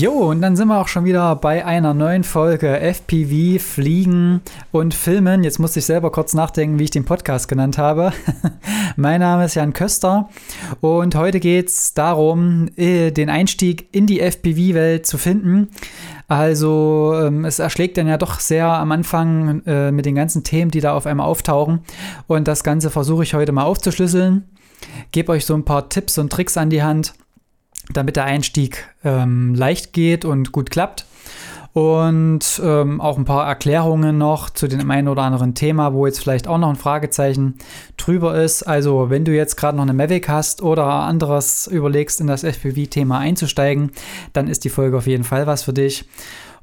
Jo, und dann sind wir auch schon wieder bei einer neuen Folge FPV, Fliegen und Filmen. Jetzt musste ich selber kurz nachdenken, wie ich den Podcast genannt habe. mein Name ist Jan Köster und heute geht es darum, äh, den Einstieg in die FPV-Welt zu finden. Also ähm, es erschlägt dann ja doch sehr am Anfang äh, mit den ganzen Themen, die da auf einmal auftauchen. Und das Ganze versuche ich heute mal aufzuschlüsseln. Gebe euch so ein paar Tipps und Tricks an die Hand damit der Einstieg ähm, leicht geht und gut klappt. Und ähm, auch ein paar Erklärungen noch zu dem einen oder anderen Thema, wo jetzt vielleicht auch noch ein Fragezeichen drüber ist. Also, wenn du jetzt gerade noch eine Mavic hast oder anderes überlegst, in das FPV-Thema einzusteigen, dann ist die Folge auf jeden Fall was für dich.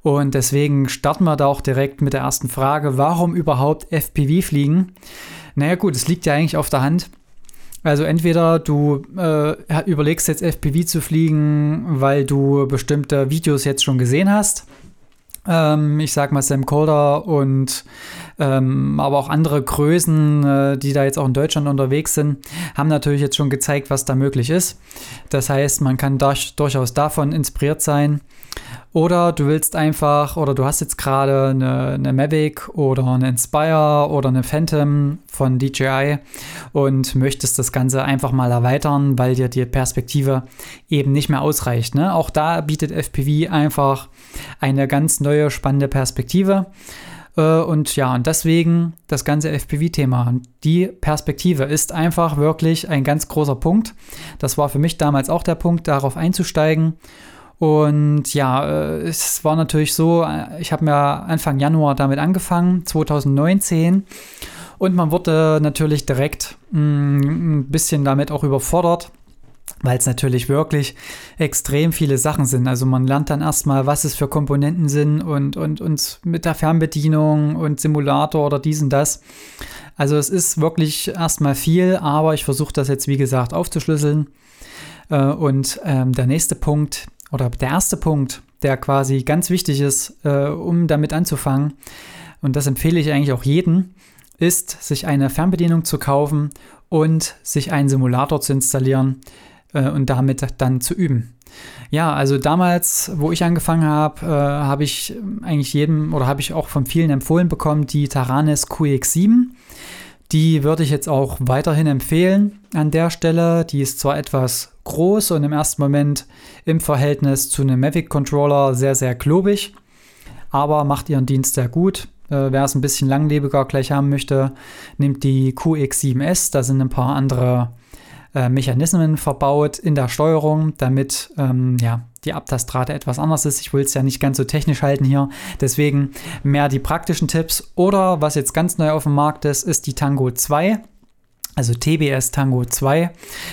Und deswegen starten wir da auch direkt mit der ersten Frage: Warum überhaupt FPV fliegen? Naja, gut, es liegt ja eigentlich auf der Hand. Also entweder du äh, überlegst jetzt FPV zu fliegen, weil du bestimmte Videos jetzt schon gesehen hast. Ähm, ich sag mal Sam Calder und ähm, aber auch andere Größen, äh, die da jetzt auch in Deutschland unterwegs sind, haben natürlich jetzt schon gezeigt, was da möglich ist. Das heißt, man kann durch, durchaus davon inspiriert sein. Oder du willst einfach, oder du hast jetzt gerade eine, eine Mavic oder eine Inspire oder eine Phantom von DJI und möchtest das Ganze einfach mal erweitern, weil dir die Perspektive eben nicht mehr ausreicht. Ne? Auch da bietet FPV einfach eine ganz neue, spannende Perspektive. Äh, und ja, und deswegen das ganze FPV-Thema. Die Perspektive ist einfach wirklich ein ganz großer Punkt. Das war für mich damals auch der Punkt, darauf einzusteigen. Und ja, äh, es war natürlich so, äh, ich habe mir Anfang Januar damit angefangen, 2019. Und man wurde natürlich direkt mm, ein bisschen damit auch überfordert, weil es natürlich wirklich extrem viele Sachen sind. Also man lernt dann erstmal, was es für Komponenten sind und, und, und mit der Fernbedienung und Simulator oder dies und das. Also es ist wirklich erstmal viel, aber ich versuche das jetzt, wie gesagt, aufzuschlüsseln. Äh, und ähm, der nächste Punkt oder der erste Punkt, der quasi ganz wichtig ist, äh, um damit anzufangen, und das empfehle ich eigentlich auch jedem, ist, sich eine Fernbedienung zu kaufen und sich einen Simulator zu installieren äh, und damit dann zu üben. Ja, also damals, wo ich angefangen habe, äh, habe ich eigentlich jedem oder habe ich auch von vielen empfohlen bekommen, die Taranis QX7. Die würde ich jetzt auch weiterhin empfehlen an der Stelle. Die ist zwar etwas groß und im ersten Moment im Verhältnis zu einem Mavic Controller sehr, sehr klobig, aber macht ihren Dienst sehr gut. Äh, Wer es ein bisschen langlebiger gleich haben möchte, nimmt die QX7S. Da sind ein paar andere äh, Mechanismen verbaut in der Steuerung, damit ähm, ja, die Abtastrate etwas anders ist. Ich will es ja nicht ganz so technisch halten hier. Deswegen mehr die praktischen Tipps. Oder was jetzt ganz neu auf dem Markt ist, ist die Tango 2. Also TBS Tango 2.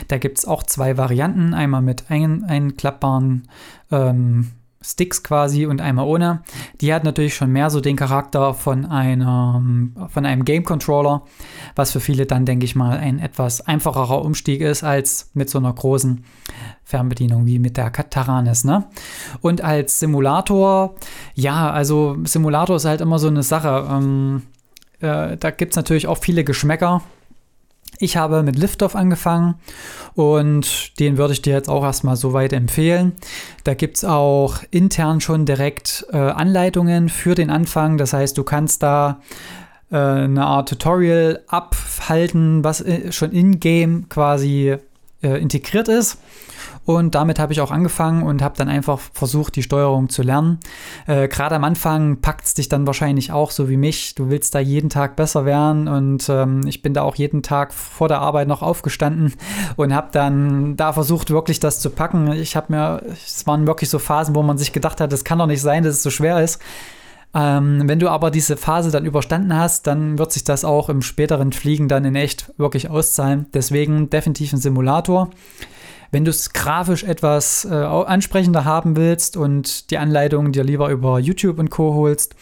Da gibt es auch zwei Varianten. Einmal mit ein, einklappbaren ähm, Sticks quasi und einmal ohne. Die hat natürlich schon mehr so den Charakter von einem, von einem Game Controller, was für viele dann, denke ich mal, ein etwas einfacherer Umstieg ist als mit so einer großen Fernbedienung wie mit der Taranis. Ne? Und als Simulator, ja, also Simulator ist halt immer so eine Sache. Ähm, äh, da gibt es natürlich auch viele Geschmäcker. Ich habe mit Liftoff angefangen und den würde ich dir jetzt auch erstmal so weit empfehlen. Da gibt es auch intern schon direkt äh, Anleitungen für den Anfang. Das heißt, du kannst da äh, eine Art Tutorial abhalten, was äh, schon in-game quasi äh, integriert ist. Und damit habe ich auch angefangen und habe dann einfach versucht, die Steuerung zu lernen. Äh, Gerade am Anfang packt es dich dann wahrscheinlich auch so wie mich. Du willst da jeden Tag besser werden und ähm, ich bin da auch jeden Tag vor der Arbeit noch aufgestanden und habe dann da versucht, wirklich das zu packen. Ich habe mir, es waren wirklich so Phasen, wo man sich gedacht hat, das kann doch nicht sein, dass es so schwer ist. Ähm, wenn du aber diese Phase dann überstanden hast, dann wird sich das auch im späteren Fliegen dann in echt wirklich auszahlen. Deswegen definitiv ein Simulator. Wenn du es grafisch etwas äh, ansprechender haben willst und die Anleitung dir lieber über YouTube und Co. holst,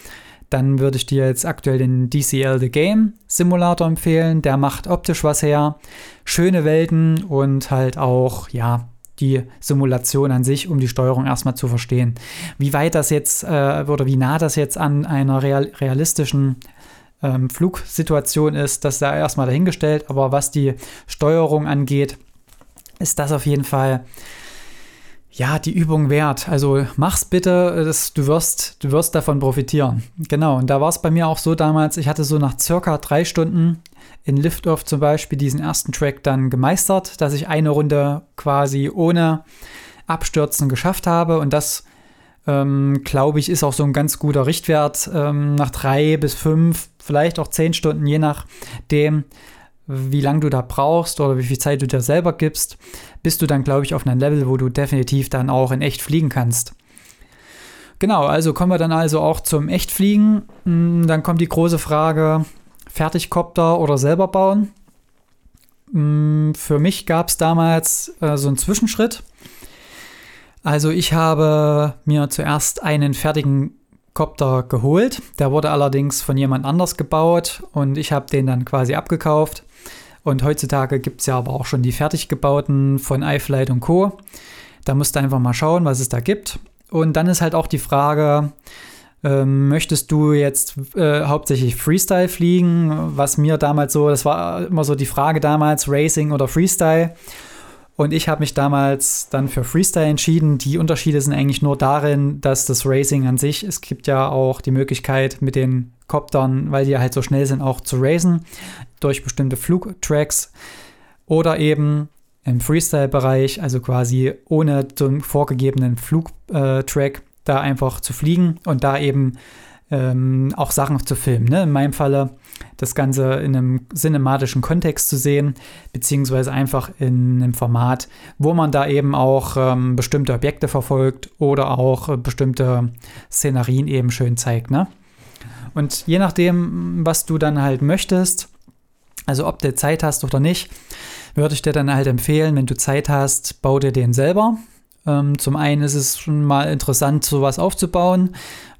dann würde ich dir jetzt aktuell den DCL The Game Simulator empfehlen. Der macht optisch was her, schöne Welten und halt auch, ja, die Simulation an sich, um die Steuerung erstmal zu verstehen. Wie weit das jetzt äh, oder wie nah das jetzt an einer real realistischen ähm, Flugsituation ist, das sei erstmal dahingestellt. Aber was die Steuerung angeht, ist das auf jeden Fall ja, die Übung wert. Also mach's bitte, das, du, wirst, du wirst davon profitieren. Genau, und da war es bei mir auch so damals, ich hatte so nach circa drei Stunden in Liftoff zum Beispiel diesen ersten Track dann gemeistert, dass ich eine Runde quasi ohne Abstürzen geschafft habe. Und das, ähm, glaube ich, ist auch so ein ganz guter Richtwert ähm, nach drei bis fünf, vielleicht auch zehn Stunden, je nachdem, wie lange du da brauchst oder wie viel Zeit du dir selber gibst, bist du dann, glaube ich, auf einem Level, wo du definitiv dann auch in echt fliegen kannst. Genau, also kommen wir dann also auch zum Echtfliegen. Hm, dann kommt die große Frage, Fertigkopter oder selber bauen. Hm, für mich gab es damals äh, so einen Zwischenschritt. Also ich habe mir zuerst einen fertigen Kopter geholt. Der wurde allerdings von jemand anders gebaut und ich habe den dann quasi abgekauft. Und heutzutage gibt es ja aber auch schon die fertig gebauten von iFlight und Co. Da musst du einfach mal schauen, was es da gibt. Und dann ist halt auch die Frage, ähm, möchtest du jetzt äh, hauptsächlich Freestyle fliegen? Was mir damals so, das war immer so die Frage damals, Racing oder Freestyle. Und ich habe mich damals dann für Freestyle entschieden. Die Unterschiede sind eigentlich nur darin, dass das Racing an sich, es gibt ja auch die Möglichkeit mit den Coptern, weil die halt so schnell sind, auch zu racen durch bestimmte Flugtracks oder eben im Freestyle-Bereich, also quasi ohne einen vorgegebenen Flugtrack, da einfach zu fliegen und da eben ähm, auch Sachen zu filmen. Ne? In meinem Falle das Ganze in einem cinematischen Kontext zu sehen, beziehungsweise einfach in einem Format, wo man da eben auch ähm, bestimmte Objekte verfolgt oder auch äh, bestimmte Szenarien eben schön zeigt. Ne? Und je nachdem, was du dann halt möchtest, also ob du Zeit hast oder nicht, würde ich dir dann halt empfehlen, wenn du Zeit hast, bau dir den selber. Ähm, zum einen ist es schon mal interessant, sowas aufzubauen,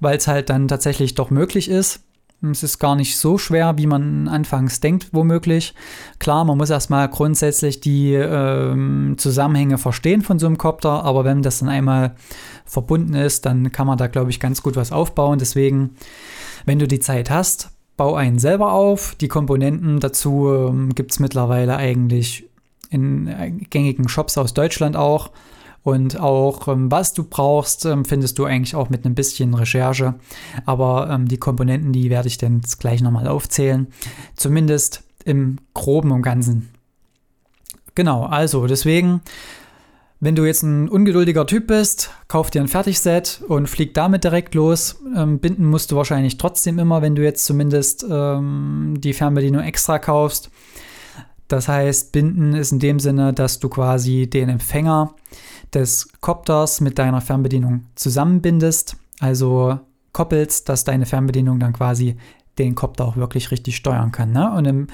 weil es halt dann tatsächlich doch möglich ist. Es ist gar nicht so schwer, wie man anfangs denkt, womöglich. Klar, man muss erstmal grundsätzlich die ähm, Zusammenhänge verstehen von so einem Copter, aber wenn das dann einmal verbunden ist, dann kann man da, glaube ich, ganz gut was aufbauen. Deswegen, wenn du die Zeit hast, bau einen selber auf. Die Komponenten dazu ähm, gibt es mittlerweile eigentlich in äh, gängigen Shops aus Deutschland auch. Und auch ähm, was du brauchst, ähm, findest du eigentlich auch mit ein bisschen Recherche. Aber ähm, die Komponenten, die werde ich dann gleich nochmal aufzählen. Zumindest im groben und ganzen. Genau, also deswegen, wenn du jetzt ein ungeduldiger Typ bist, kauf dir ein Fertigset und flieg damit direkt los. Ähm, binden musst du wahrscheinlich trotzdem immer, wenn du jetzt zumindest ähm, die Fernbedienung extra kaufst. Das heißt, binden ist in dem Sinne, dass du quasi den Empfänger des Kopters mit deiner Fernbedienung zusammenbindest, also koppelst, dass deine Fernbedienung dann quasi den Kopter auch wirklich richtig steuern kann. Ne? Und im,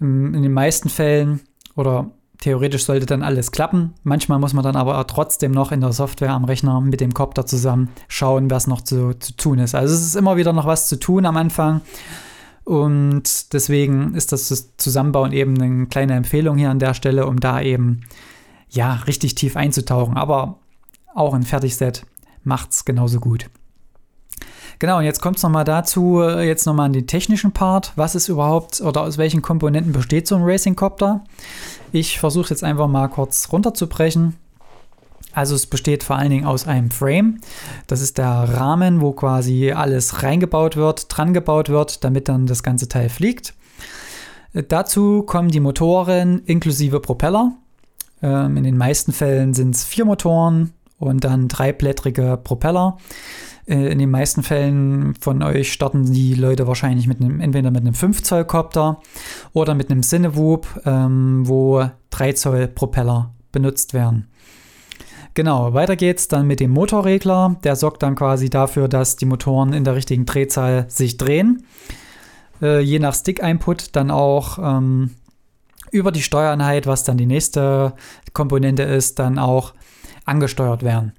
im, in den meisten Fällen oder theoretisch sollte dann alles klappen. Manchmal muss man dann aber trotzdem noch in der Software am Rechner mit dem Kopter zusammen schauen, was noch zu, zu tun ist. Also es ist immer wieder noch was zu tun am Anfang. Und deswegen ist das Zusammenbauen eben eine kleine Empfehlung hier an der Stelle, um da eben ja, richtig tief einzutauchen. Aber auch ein Fertigset macht es genauso gut. Genau, und jetzt kommt es nochmal dazu, jetzt nochmal an den technischen Part. Was ist überhaupt oder aus welchen Komponenten besteht so ein Racing-Copter? Ich versuche jetzt einfach mal kurz runterzubrechen. Also es besteht vor allen Dingen aus einem Frame. Das ist der Rahmen, wo quasi alles reingebaut wird, dran gebaut wird, damit dann das ganze Teil fliegt. Äh, dazu kommen die Motoren inklusive Propeller. Ähm, in den meisten Fällen sind es vier Motoren und dann dreiblättrige Propeller. Äh, in den meisten Fällen von euch starten die Leute wahrscheinlich mit einem, entweder mit einem 5 Zoll Copter oder mit einem Cinewoop, ähm, wo 3 Zoll Propeller benutzt werden. Genau, weiter geht's dann mit dem Motorregler. Der sorgt dann quasi dafür, dass die Motoren in der richtigen Drehzahl sich drehen. Äh, je nach Stick-Input dann auch ähm, über die Steuereinheit, was dann die nächste Komponente ist, dann auch angesteuert werden.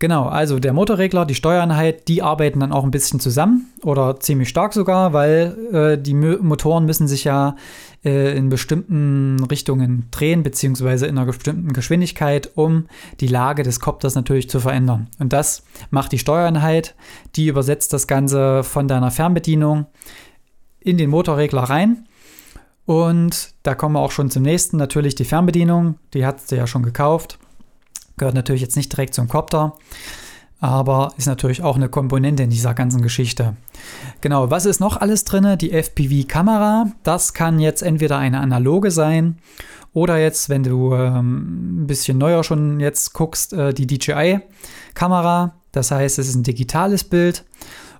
Genau, also der Motorregler, die Steuereinheit, die arbeiten dann auch ein bisschen zusammen oder ziemlich stark sogar, weil äh, die Motoren müssen sich ja äh, in bestimmten Richtungen drehen, beziehungsweise in einer bestimmten Geschwindigkeit, um die Lage des Kopters natürlich zu verändern. Und das macht die Steuereinheit, die übersetzt das Ganze von deiner Fernbedienung in den Motorregler rein und da kommen wir auch schon zum nächsten. Natürlich die Fernbedienung, die hat du ja schon gekauft. Gehört natürlich jetzt nicht direkt zum Copter, aber ist natürlich auch eine Komponente in dieser ganzen Geschichte. Genau, was ist noch alles drin? Die FPV-Kamera, das kann jetzt entweder eine analoge sein oder jetzt, wenn du ähm, ein bisschen neuer schon jetzt guckst, äh, die DJI-Kamera. Das heißt, es ist ein digitales Bild.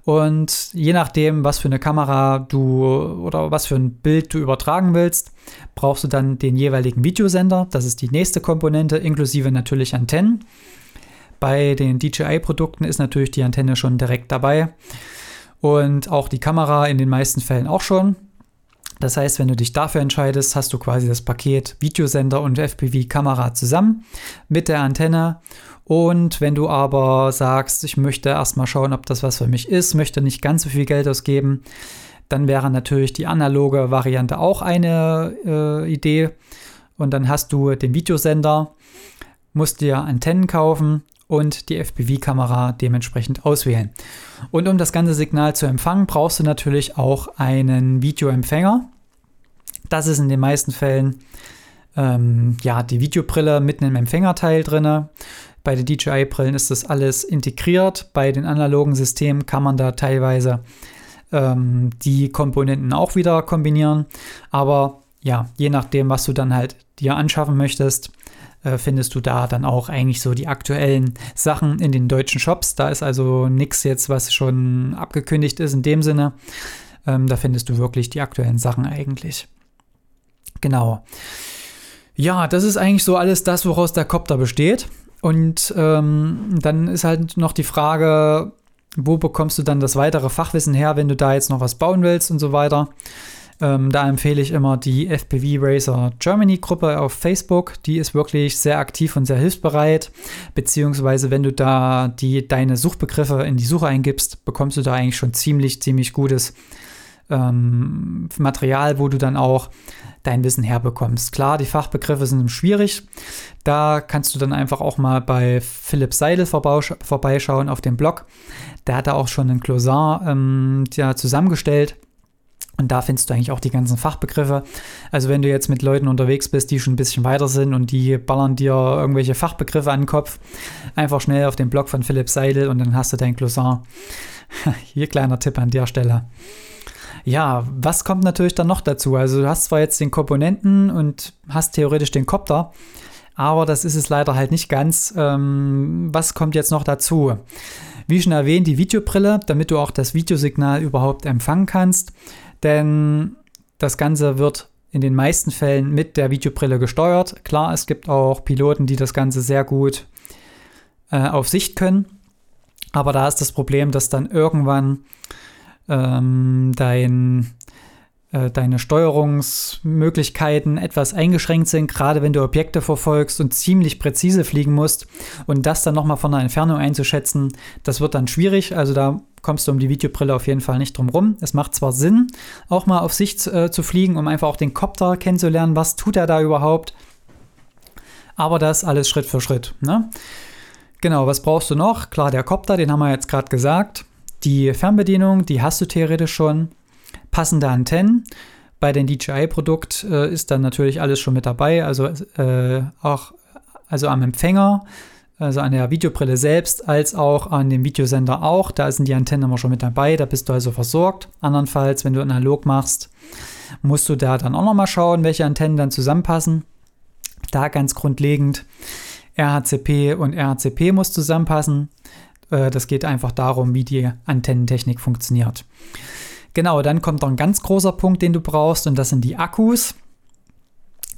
Und je nachdem, was für eine Kamera du oder was für ein Bild du übertragen willst, brauchst du dann den jeweiligen Videosender. Das ist die nächste Komponente, inklusive natürlich Antennen. Bei den DJI-Produkten ist natürlich die Antenne schon direkt dabei und auch die Kamera in den meisten Fällen auch schon. Das heißt, wenn du dich dafür entscheidest, hast du quasi das Paket Videosender und FPV-Kamera zusammen mit der Antenne. Und wenn du aber sagst, ich möchte erstmal schauen, ob das was für mich ist, möchte nicht ganz so viel Geld ausgeben, dann wäre natürlich die analoge Variante auch eine äh, Idee. Und dann hast du den Videosender, musst dir Antennen kaufen und die FPV-Kamera dementsprechend auswählen. Und um das ganze Signal zu empfangen, brauchst du natürlich auch einen Videoempfänger. Das ist in den meisten Fällen ähm, ja, die Videobrille mit einem Empfängerteil drin. Bei den DJI-Brillen ist das alles integriert. Bei den analogen Systemen kann man da teilweise ähm, die Komponenten auch wieder kombinieren. Aber ja, je nachdem, was du dann halt dir anschaffen möchtest, äh, findest du da dann auch eigentlich so die aktuellen Sachen in den deutschen Shops. Da ist also nichts jetzt, was schon abgekündigt ist in dem Sinne. Ähm, da findest du wirklich die aktuellen Sachen eigentlich. Genau. Ja, das ist eigentlich so alles das, woraus der Copter besteht. Und ähm, dann ist halt noch die Frage, wo bekommst du dann das weitere Fachwissen her, wenn du da jetzt noch was bauen willst und so weiter. Ähm, da empfehle ich immer die FPV Racer Germany Gruppe auf Facebook. Die ist wirklich sehr aktiv und sehr hilfsbereit. Beziehungsweise, wenn du da die, deine Suchbegriffe in die Suche eingibst, bekommst du da eigentlich schon ziemlich, ziemlich gutes ähm, Material, wo du dann auch dein Wissen herbekommst. Klar, die Fachbegriffe sind schwierig. Da kannst du dann einfach auch mal bei Philipp Seidel vorbeischauen auf dem Blog. Der hat da auch schon einen Glossar ähm, ja, zusammengestellt und da findest du eigentlich auch die ganzen Fachbegriffe. Also wenn du jetzt mit Leuten unterwegs bist, die schon ein bisschen weiter sind und die ballern dir irgendwelche Fachbegriffe an den Kopf, einfach schnell auf den Blog von Philipp Seidel und dann hast du dein Glossar. Hier kleiner Tipp an der Stelle. Ja, was kommt natürlich dann noch dazu? Also du hast zwar jetzt den Komponenten und hast theoretisch den Copter, aber das ist es leider halt nicht ganz. Ähm, was kommt jetzt noch dazu? Wie schon erwähnt, die Videobrille, damit du auch das Videosignal überhaupt empfangen kannst denn das Ganze wird in den meisten Fällen mit der Videobrille gesteuert. Klar, es gibt auch Piloten, die das Ganze sehr gut äh, auf Sicht können, aber da ist das Problem, dass dann irgendwann ähm, dein äh, deine Steuerungsmöglichkeiten etwas eingeschränkt sind, gerade wenn du Objekte verfolgst und ziemlich präzise fliegen musst. Und das dann nochmal von der Entfernung einzuschätzen, das wird dann schwierig. Also da kommst du um die Videobrille auf jeden Fall nicht drum rum. Es macht zwar Sinn, auch mal auf Sicht äh, zu fliegen, um einfach auch den Copter kennenzulernen. Was tut er da überhaupt? Aber das alles Schritt für Schritt. Ne? Genau, was brauchst du noch? Klar, der Copter, den haben wir jetzt gerade gesagt. Die Fernbedienung, die hast du theoretisch schon passende Antennen. Bei den DJI-Produkt äh, ist dann natürlich alles schon mit dabei, also äh, auch also am Empfänger, also an der Videobrille selbst, als auch an dem Videosender auch. Da sind die Antennen immer schon mit dabei, da bist du also versorgt. Andernfalls, wenn du analog machst, musst du da dann auch nochmal schauen, welche Antennen dann zusammenpassen. Da ganz grundlegend RHCP und RHCP muss zusammenpassen. Äh, das geht einfach darum, wie die Antennentechnik funktioniert. Genau, dann kommt noch ein ganz großer Punkt, den du brauchst, und das sind die Akkus.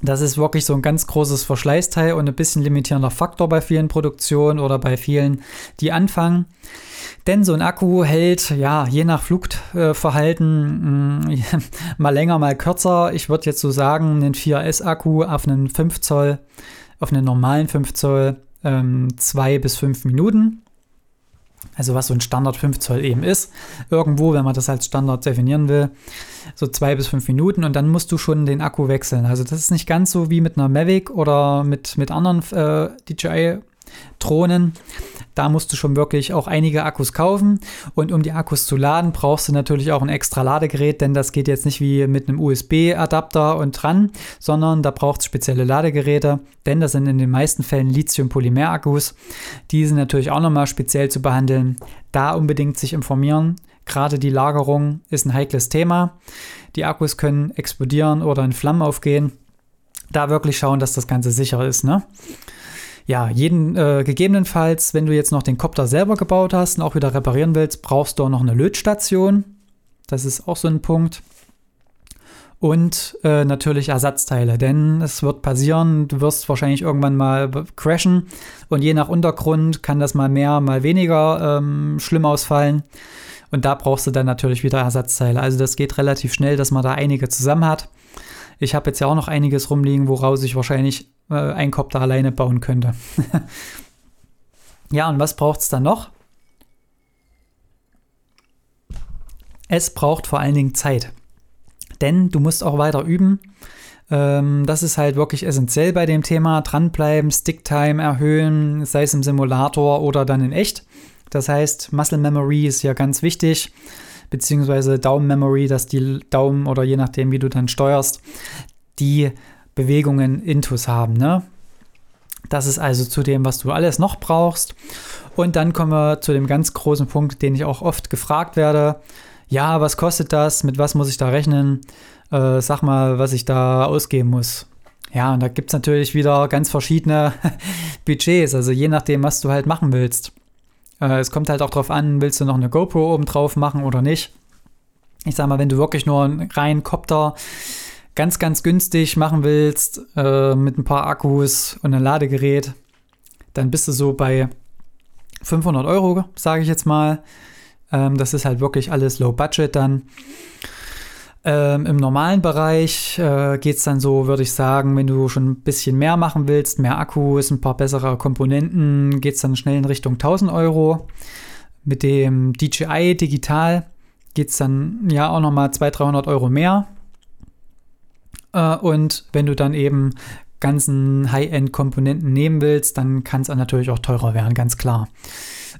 Das ist wirklich so ein ganz großes Verschleißteil und ein bisschen limitierender Faktor bei vielen Produktionen oder bei vielen, die anfangen. Denn so ein Akku hält, ja, je nach Flugverhalten mm, mal länger, mal kürzer. Ich würde jetzt so sagen, einen 4S-Akku auf einen 5 Zoll, auf einen normalen 5 Zoll, ähm, bis fünf Minuten. Also was so ein Standard 5 Zoll eben ist. Irgendwo, wenn man das als Standard definieren will, so zwei bis fünf Minuten und dann musst du schon den Akku wechseln. Also das ist nicht ganz so wie mit einer Mavic oder mit, mit anderen äh, DJI Drohnen. Da musst du schon wirklich auch einige Akkus kaufen. Und um die Akkus zu laden, brauchst du natürlich auch ein extra Ladegerät, denn das geht jetzt nicht wie mit einem USB-Adapter und dran, sondern da braucht es spezielle Ladegeräte, denn das sind in den meisten Fällen Lithium-Polymer-Akkus. Die sind natürlich auch nochmal speziell zu behandeln. Da unbedingt sich informieren. Gerade die Lagerung ist ein heikles Thema. Die Akkus können explodieren oder in Flammen aufgehen. Da wirklich schauen, dass das Ganze sicher ist. Ne? Ja, jeden, äh, gegebenenfalls, wenn du jetzt noch den Kopter selber gebaut hast und auch wieder reparieren willst, brauchst du auch noch eine Lötstation. Das ist auch so ein Punkt. Und äh, natürlich Ersatzteile, denn es wird passieren, du wirst wahrscheinlich irgendwann mal crashen und je nach Untergrund kann das mal mehr, mal weniger ähm, schlimm ausfallen. Und da brauchst du dann natürlich wieder Ersatzteile. Also das geht relativ schnell, dass man da einige zusammen hat. Ich habe jetzt ja auch noch einiges rumliegen, woraus ich wahrscheinlich äh, einen Kopter alleine bauen könnte. ja, und was braucht es dann noch? Es braucht vor allen Dingen Zeit. Denn du musst auch weiter üben. Ähm, das ist halt wirklich essentiell bei dem Thema. Dranbleiben, Sticktime erhöhen, sei es im Simulator oder dann in echt. Das heißt, Muscle Memory ist ja ganz wichtig, beziehungsweise Daumen Memory, dass die Daumen oder je nachdem, wie du dann steuerst, die Bewegungen intus haben. Ne? Das ist also zu dem, was du alles noch brauchst. Und dann kommen wir zu dem ganz großen Punkt, den ich auch oft gefragt werde. Ja, was kostet das? Mit was muss ich da rechnen? Äh, sag mal, was ich da ausgeben muss. Ja, und da gibt es natürlich wieder ganz verschiedene Budgets, also je nachdem, was du halt machen willst. Äh, es kommt halt auch drauf an, willst du noch eine GoPro oben drauf machen oder nicht. Ich sag mal, wenn du wirklich nur einen reinen Copter ganz, ganz günstig machen willst, äh, mit ein paar Akkus und einem Ladegerät, dann bist du so bei 500 Euro, sage ich jetzt mal. Ähm, das ist halt wirklich alles Low Budget dann. Ähm, Im normalen Bereich äh, geht es dann so, würde ich sagen, wenn du schon ein bisschen mehr machen willst, mehr Akkus, ein paar bessere Komponenten, geht es dann schnell in Richtung 1000 Euro. Mit dem DJI Digital geht es dann ja auch nochmal 200, 300 Euro mehr. Äh, und wenn du dann eben ganzen High-End-Komponenten nehmen willst, dann kann es natürlich auch teurer werden, ganz klar.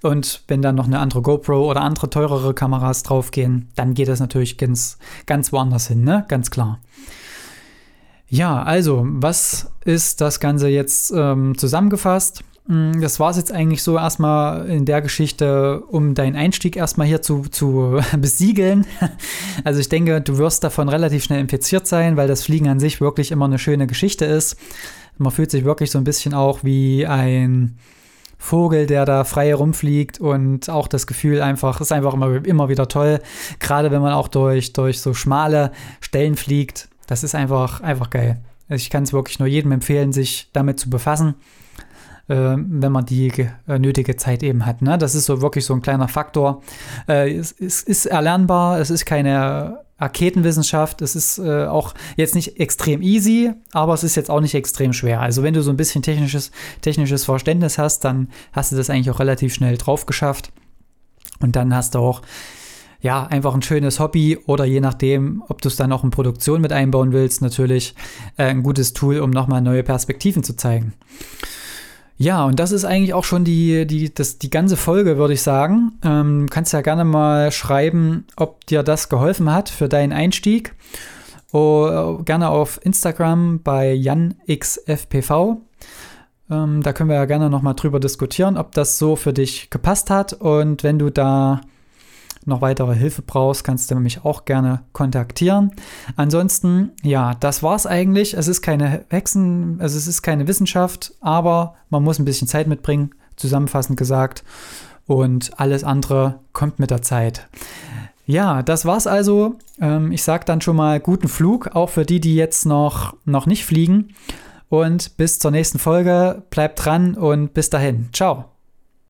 Und wenn dann noch eine andere GoPro oder andere teurere Kameras draufgehen, dann geht das natürlich ganz, ganz woanders hin, ne? Ganz klar. Ja, also, was ist das Ganze jetzt ähm, zusammengefasst? Mm, das war es jetzt eigentlich so erstmal in der Geschichte, um deinen Einstieg erstmal hier zu, zu besiegeln. Also ich denke, du wirst davon relativ schnell infiziert sein, weil das Fliegen an sich wirklich immer eine schöne Geschichte ist. Man fühlt sich wirklich so ein bisschen auch wie ein Vogel, der da frei herumfliegt und auch das Gefühl einfach, ist einfach immer, immer wieder toll. Gerade wenn man auch durch, durch so schmale Stellen fliegt. Das ist einfach, einfach geil. Also ich kann es wirklich nur jedem empfehlen, sich damit zu befassen, wenn man die äh, nötige Zeit eben hat. Ne? Das ist so wirklich so ein kleiner Faktor. Äh, es, ist erlernbar, es ist keine Raketenwissenschaft. Es ist äh, auch jetzt nicht extrem easy, aber es ist jetzt auch nicht extrem schwer. Also wenn du so ein bisschen technisches, technisches Verständnis hast, dann hast du das eigentlich auch relativ schnell drauf geschafft. Und dann hast du auch ja, einfach ein schönes Hobby oder je nachdem, ob du es dann auch in Produktion mit einbauen willst, natürlich ein gutes Tool, um nochmal neue Perspektiven zu zeigen. Ja, und das ist eigentlich auch schon die, die, das, die ganze Folge, würde ich sagen. Ähm, kannst ja gerne mal schreiben, ob dir das geholfen hat für deinen Einstieg. Oh, gerne auf Instagram bei JanXFPV. Ähm, da können wir ja gerne nochmal drüber diskutieren, ob das so für dich gepasst hat. Und wenn du da noch weitere Hilfe brauchst, kannst du mich auch gerne kontaktieren. Ansonsten, ja, das war's eigentlich. Es ist keine Hexen, also es ist keine Wissenschaft, aber man muss ein bisschen Zeit mitbringen, zusammenfassend gesagt. Und alles andere kommt mit der Zeit. Ja, das war's also. Ähm, ich sage dann schon mal guten Flug, auch für die, die jetzt noch, noch nicht fliegen. Und bis zur nächsten Folge. Bleibt dran und bis dahin. Ciao.